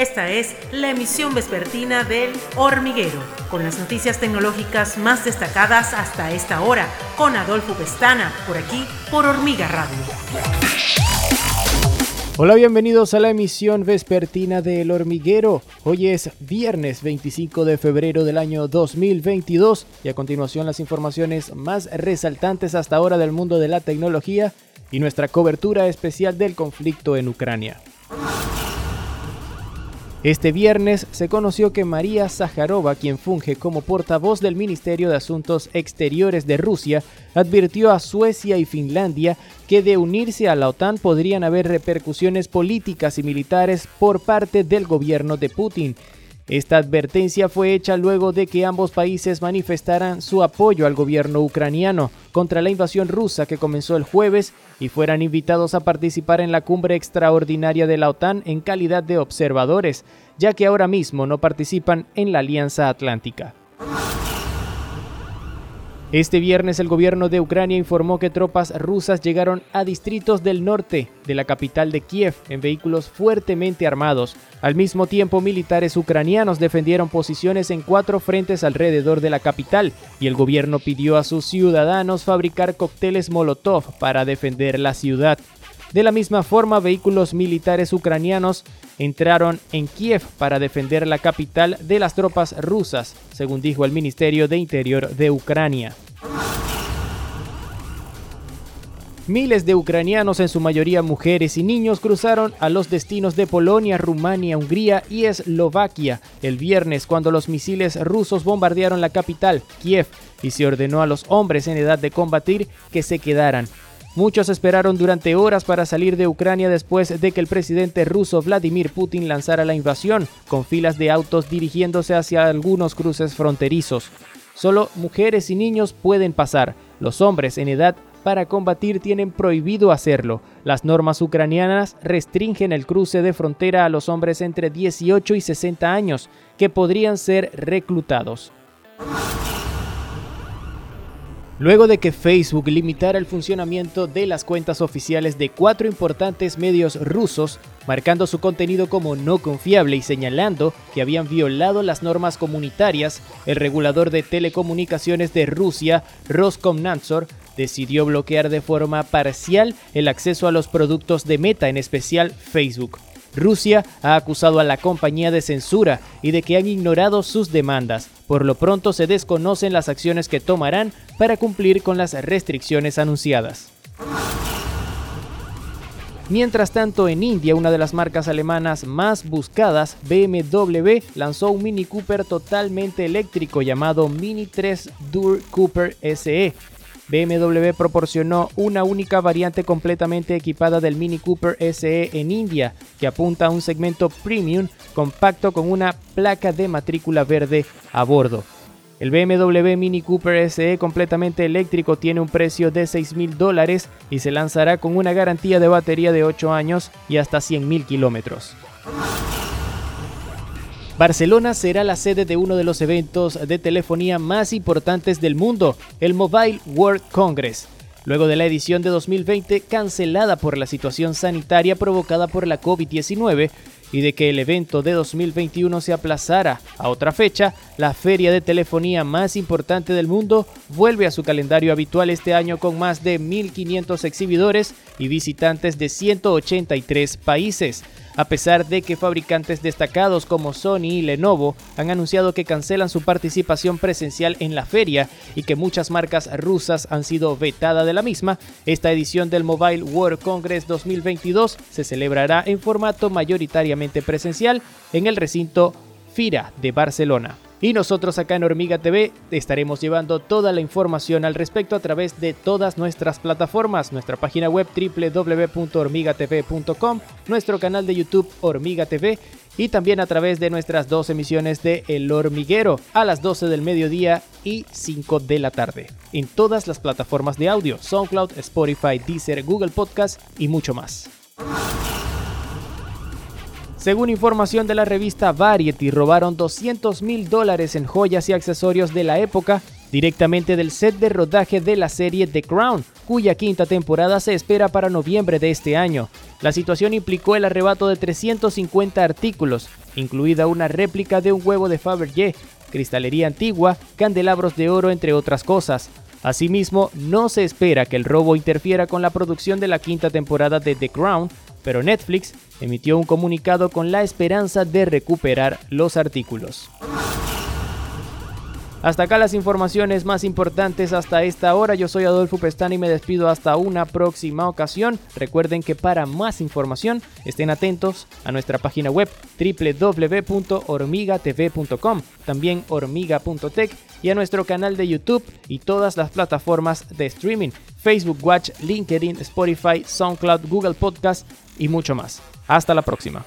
Esta es la emisión vespertina del Hormiguero, con las noticias tecnológicas más destacadas hasta esta hora, con Adolfo Pestana, por aquí, por Hormiga Radio. Hola, bienvenidos a la emisión vespertina del Hormiguero. Hoy es viernes 25 de febrero del año 2022 y a continuación las informaciones más resaltantes hasta ahora del mundo de la tecnología y nuestra cobertura especial del conflicto en Ucrania. Este viernes se conoció que María Zaharova, quien funge como portavoz del Ministerio de Asuntos Exteriores de Rusia, advirtió a Suecia y Finlandia que de unirse a la OTAN podrían haber repercusiones políticas y militares por parte del gobierno de Putin esta advertencia fue hecha luego de que ambos países manifestaran su apoyo al gobierno ucraniano contra la invasión rusa que comenzó el jueves y fueran invitados a participar en la cumbre extraordinaria de la OTAN en calidad de observadores, ya que ahora mismo no participan en la Alianza Atlántica. Este viernes el gobierno de Ucrania informó que tropas rusas llegaron a distritos del norte de la capital de Kiev en vehículos fuertemente armados. Al mismo tiempo, militares ucranianos defendieron posiciones en cuatro frentes alrededor de la capital y el gobierno pidió a sus ciudadanos fabricar cócteles Molotov para defender la ciudad. De la misma forma, vehículos militares ucranianos entraron en Kiev para defender la capital de las tropas rusas, según dijo el Ministerio de Interior de Ucrania. Miles de ucranianos, en su mayoría mujeres y niños, cruzaron a los destinos de Polonia, Rumania, Hungría y Eslovaquia el viernes cuando los misiles rusos bombardearon la capital, Kiev, y se ordenó a los hombres en edad de combatir que se quedaran. Muchos esperaron durante horas para salir de Ucrania después de que el presidente ruso Vladimir Putin lanzara la invasión, con filas de autos dirigiéndose hacia algunos cruces fronterizos. Solo mujeres y niños pueden pasar. Los hombres en edad para combatir tienen prohibido hacerlo. Las normas ucranianas restringen el cruce de frontera a los hombres entre 18 y 60 años, que podrían ser reclutados. Luego de que Facebook limitara el funcionamiento de las cuentas oficiales de cuatro importantes medios rusos, marcando su contenido como no confiable y señalando que habían violado las normas comunitarias, el regulador de telecomunicaciones de Rusia, Roskomnadzor, decidió bloquear de forma parcial el acceso a los productos de Meta, en especial Facebook. Rusia ha acusado a la compañía de censura y de que han ignorado sus demandas. Por lo pronto se desconocen las acciones que tomarán para cumplir con las restricciones anunciadas. Mientras tanto, en India, una de las marcas alemanas más buscadas, BMW, lanzó un Mini Cooper totalmente eléctrico llamado Mini 3 Dur Cooper SE, BMW proporcionó una única variante completamente equipada del Mini Cooper SE en India, que apunta a un segmento premium compacto con una placa de matrícula verde a bordo. El BMW Mini Cooper SE completamente eléctrico tiene un precio de 6 mil dólares y se lanzará con una garantía de batería de 8 años y hasta 100 mil kilómetros. Barcelona será la sede de uno de los eventos de telefonía más importantes del mundo, el Mobile World Congress. Luego de la edición de 2020 cancelada por la situación sanitaria provocada por la COVID-19, y de que el evento de 2021 se aplazara a otra fecha, la feria de telefonía más importante del mundo vuelve a su calendario habitual este año con más de 1.500 exhibidores y visitantes de 183 países a pesar de que fabricantes destacados como Sony y Lenovo han anunciado que cancelan su participación presencial en la feria y que muchas marcas rusas han sido vetadas de la misma, esta edición del Mobile World Congress 2022 se celebrará en formato mayoritariamente presencial en el recinto FIRA de Barcelona. Y nosotros acá en Hormiga TV estaremos llevando toda la información al respecto a través de todas nuestras plataformas, nuestra página web www.hormigatv.com, nuestro canal de YouTube Hormiga TV y también a través de nuestras dos emisiones de El Hormiguero a las 12 del mediodía y 5 de la tarde. En todas las plataformas de audio, SoundCloud, Spotify, Deezer, Google Podcast y mucho más. Según información de la revista Variety, robaron 200 mil dólares en joyas y accesorios de la época directamente del set de rodaje de la serie The Crown, cuya quinta temporada se espera para noviembre de este año. La situación implicó el arrebato de 350 artículos, incluida una réplica de un huevo de Fabergé, cristalería antigua, candelabros de oro, entre otras cosas. Asimismo, no se espera que el robo interfiera con la producción de la quinta temporada de The Crown, pero Netflix emitió un comunicado con la esperanza de recuperar los artículos. Hasta acá las informaciones más importantes hasta esta hora. Yo soy Adolfo Pestana y me despido hasta una próxima ocasión. Recuerden que para más información estén atentos a nuestra página web www.hormigatv.com, también hormiga.tech y a nuestro canal de YouTube y todas las plataformas de streaming, Facebook Watch, LinkedIn, Spotify, SoundCloud, Google Podcast y mucho más. Hasta la próxima.